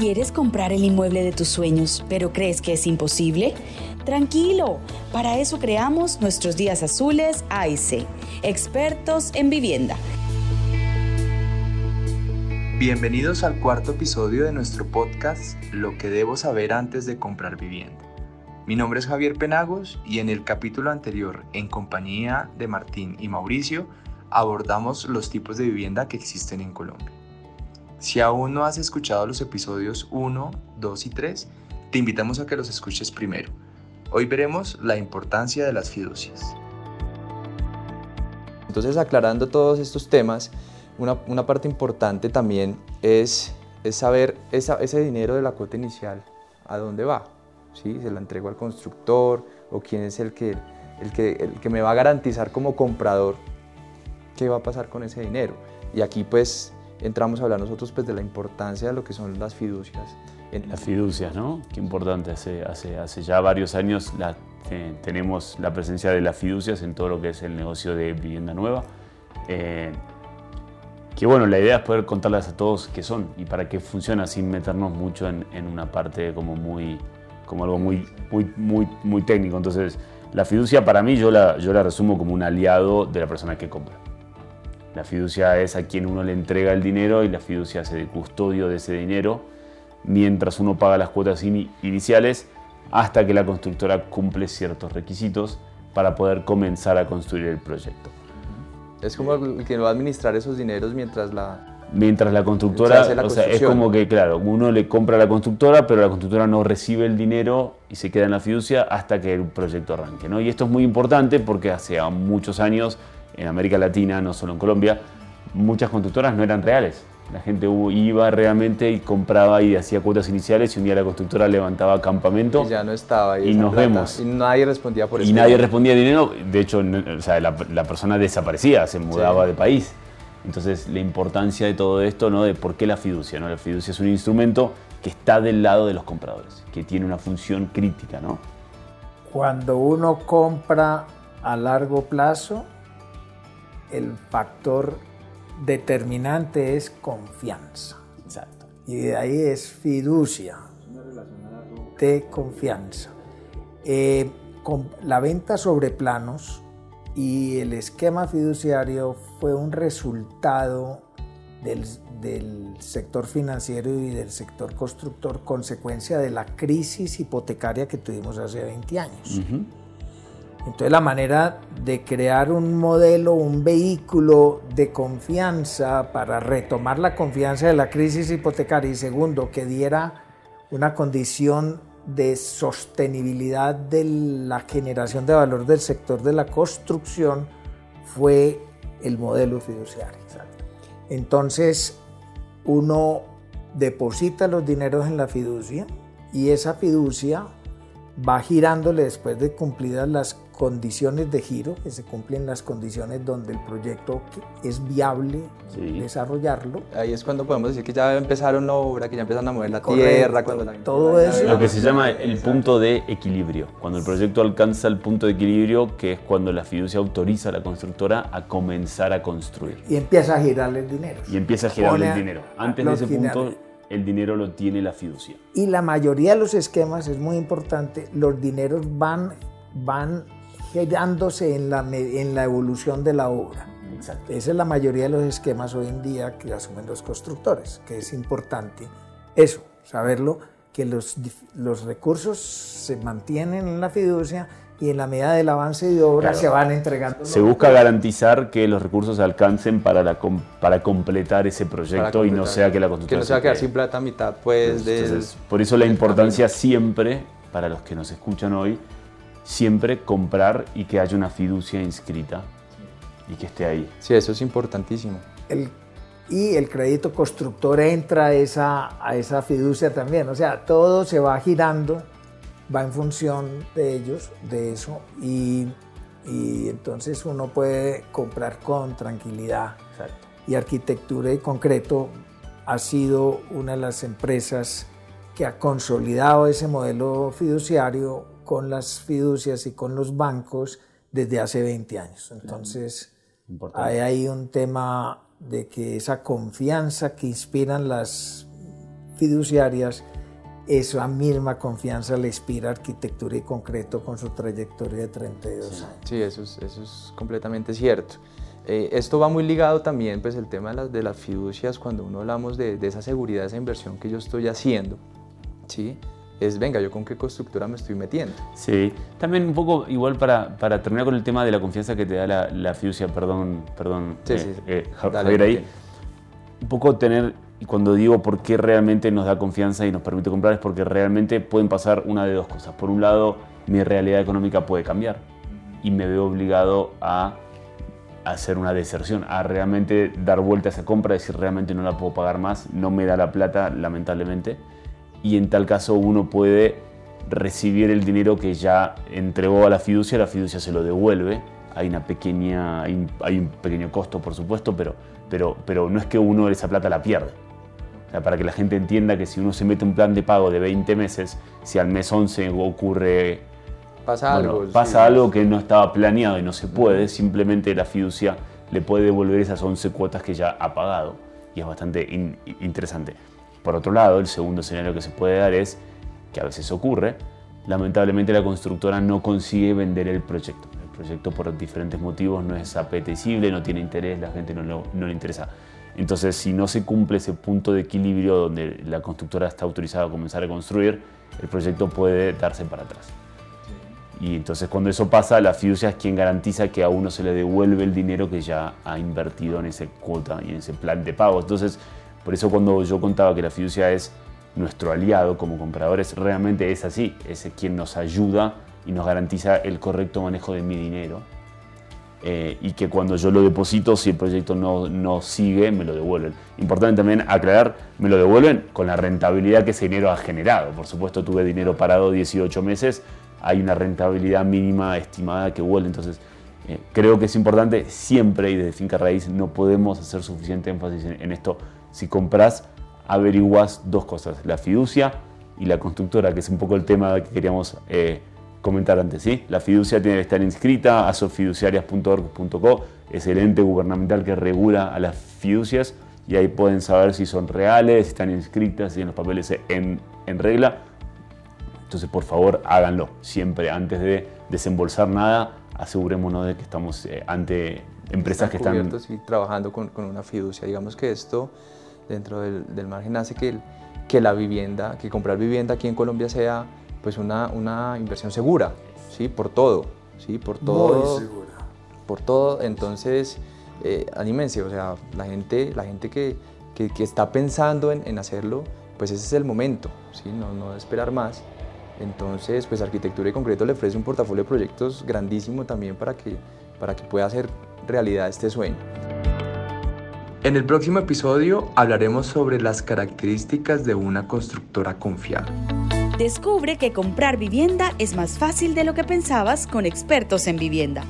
¿Quieres comprar el inmueble de tus sueños, pero crees que es imposible? Tranquilo, para eso creamos nuestros días azules AIC, expertos en vivienda. Bienvenidos al cuarto episodio de nuestro podcast Lo que debo saber antes de comprar vivienda. Mi nombre es Javier Penagos y en el capítulo anterior, en compañía de Martín y Mauricio, abordamos los tipos de vivienda que existen en Colombia. Si aún no has escuchado los episodios 1, 2 y 3, te invitamos a que los escuches primero. Hoy veremos la importancia de las fiducias. Entonces, aclarando todos estos temas, una, parte importante también es, saber ese dinero de la cuota inicial, a dónde va. ¿Sí? ¿Se la entrego al constructor o quién es el que, el, que, el que me va a garantizar como comprador qué va a pasar con ese dinero? Y aquí pues entramos a hablar nosotros pues, de la importancia de lo que son las fiducias. Las fiducias, ¿no? Qué importante. Hace, hace, hace ya varios años la, tenemos la presencia de las fiducias en todo lo que es el negocio de vivienda nueva. Eh, que bueno, la idea es poder contarles a todos qué son y para qué funciona sin meternos mucho en, en una parte como muy como algo muy, muy, muy, muy técnico. Entonces, la fiducia para mí yo la, yo la resumo como un aliado de la persona que compra. La fiducia es a quien uno le entrega el dinero y la fiducia hace de custodio de ese dinero mientras uno paga las cuotas iniciales hasta que la constructora cumple ciertos requisitos para poder comenzar a construir el proyecto. Es como el que va a administrar esos dineros mientras la... Mientras la constructora, o sea, es como que, claro, uno le compra a la constructora, pero la constructora no recibe el dinero y se queda en la fiducia hasta que el proyecto arranque. ¿no? Y esto es muy importante porque hace muchos años en América Latina, no solo en Colombia, muchas constructoras no eran reales. La gente iba realmente y compraba y hacía cuotas iniciales y un día la constructora levantaba campamento. Y ya no estaba. Y, nos vemos. Y nadie respondía por eso. Y nadie respondía dinero. De hecho, la, persona desaparecía, se mudaba de país. Entonces, la importancia de todo esto, ¿no? De por qué la fiducia, ¿no? La fiducia es un instrumento que está del lado de los compradores, que tiene una función crítica, ¿no? Cuando uno compra a largo plazo, el factor determinante es confianza. Exacto. Y de ahí es fiducia, de confianza. Eh, con la venta sobre planos y el esquema fiduciario fue un resultado del, sector financiero y del sector constructor, consecuencia de la crisis hipotecaria que tuvimos hace 20 años. Entonces la manera de crear un modelo, un vehículo de confianza para retomar la confianza de la crisis hipotecaria y segundo, que diera una condición de sostenibilidad de la generación de valor del sector de la construcción fue el modelo fiduciario. Entonces uno deposita los dineros en la fiducia y esa fiducia va girándole después de cumplidas las condiciones de giro, que se cumplen las condiciones donde el proyecto es viable desarrollarlo. Ahí es cuando podemos decir que ya empezaron la obra, que ya empiezan a mover la tierra, cuando todo eso. Lo que se llama el punto de equilibrio, cuando el proyecto alcanza el punto de equilibrio, que es cuando la fiducia autoriza a la constructora a comenzar a construir. Y empieza a girarle el dinero. Y empieza a girarle el dinero. Antes de ese punto el dinero lo tiene la fiducia. Y la mayoría de los esquemas, es muy importante, los dineros van, van girándose en la, en la evolución de la obra. Exacto. Esa es la mayoría de los esquemas hoy en día que asumen los constructores, que es importante eso, saberlo, que los, los recursos se mantienen en la fiducia y en la medida del avance de obra se van entregando. Se busca garantizar que los recursos alcancen para, la, para completar ese proyecto y no sea que la construcción... Que no sea quedar sin plata a mitad, pues... Entonces, por eso la importancia siempre, para los que nos escuchan hoy, siempre comprar y que haya una fiducia inscrita y que esté ahí. Sí, eso es importantísimo. El, y el crédito constructor entra a esa, a esa fiducia también, o sea, todo se va girando, va en función de ellos, de eso, y, y entonces uno puede comprar con tranquilidad. Y Arquitectura y Concreto ha sido una de las empresas que ha consolidado ese modelo fiduciario con las fiducias y con los bancos desde hace 20 años. Entonces, hay un tema de que esa confianza que inspiran las fiduciarias, esa misma confianza le inspira arquitectura y concreto con su trayectoria de 32 años. Sí, eso es, eso es completamente cierto. Eh, esto va muy ligado también, pues el tema de las, de las fiducias, cuando uno hablamos de, de, esa seguridad, esa inversión que yo estoy haciendo, ¿sí? es, venga, yo con qué constructora me estoy metiendo. Sí, también un poco igual para, para terminar con el tema de la confianza que te da la, la fiducia, perdón, perdón, sí, sí, eh, eh, Javier ahí, un poco tener, y cuando digo por qué realmente nos da confianza y nos permite comprar, es porque realmente pueden pasar una de dos cosas. Por un lado, mi realidad económica puede cambiar y me veo obligado a hacer una deserción, a realmente dar vuelta a esa compra, decir realmente no la puedo pagar más, no me da la plata, lamentablemente y en tal caso uno puede recibir el dinero que ya entregó a la fiducia, la fiducia se lo devuelve. Hay, una pequeña, hay, un, pequeño costo, por supuesto, pero, pero, pero no es que uno esa plata la pierde. Para que la gente entienda que si uno se mete un plan de pago de 20 meses, si al mes 11 ocurre... Pasa algo. Pasa algo que no estaba planeado y no se puede, simplemente la fiducia le puede devolver esas 11 cuotas que ya ha pagado. Y es bastante interesante. Por otro lado, el segundo escenario que se puede dar es, que a veces ocurre, lamentablemente la constructora no consigue vender el proyecto. El proyecto por diferentes motivos no es apetecible, no tiene interés, la gente no, no, le interesa. Entonces, si no se cumple ese punto de equilibrio donde la constructora está autorizada a comenzar a construir, el proyecto puede darse para atrás. Y entonces cuando eso pasa, la fiducia es quien garantiza que a uno se le devuelve el dinero que ya ha invertido en esa cuota y en ese plan de pago. Entonces, por eso cuando yo contaba que la fiducia es nuestro aliado como compradores, realmente es así, es quien nos ayuda y nos garantiza el correcto manejo de mi dinero. Eh, y que cuando yo lo deposito, si el proyecto no, no, sigue, me lo devuelven. Importante también aclarar, me lo devuelven con la rentabilidad que ese dinero ha generado. Por supuesto, tuve dinero parado 18 meses, hay una rentabilidad mínima estimada que vuelve. Entonces, eh, creo que es importante siempre, y desde Finca Raíz no podemos hacer suficiente énfasis en esto, si compras, averiguas dos cosas, la fiducia y la constructora, que es un poco el tema que queríamos eh, comentar antes. ¿sí? La fiducia tiene que estar inscrita a sofiduciarias.org.co, es el ente gubernamental que regula a las fiducias y ahí pueden saber si son reales, si están inscritas, si en los papeles en, en regla. Entonces, por favor, háganlo siempre antes de desembolsar nada. Asegurémonos de que estamos eh, ante empresas que están... Y trabajando con, con, una fiducia. Digamos que esto dentro del, margen hace que, que la vivienda, que comprar vivienda aquí en Colombia sea pues una, una inversión segura, ¿sí? Por todo, ¿sí? Por todo. Muy segura. Por todo, entonces, eh, anímense, o sea, la gente, la gente que, que, que está pensando en, en, hacerlo, pues ese es el momento, ¿sí? No, no esperar más. Entonces, pues Arquitectura y Concreto le ofrece un portafolio de proyectos grandísimo también para que, para que pueda hacer realidad este sueño. En el próximo episodio hablaremos sobre las características de una constructora confiable. Descubre que comprar vivienda es más fácil de lo que pensabas con expertos en vivienda.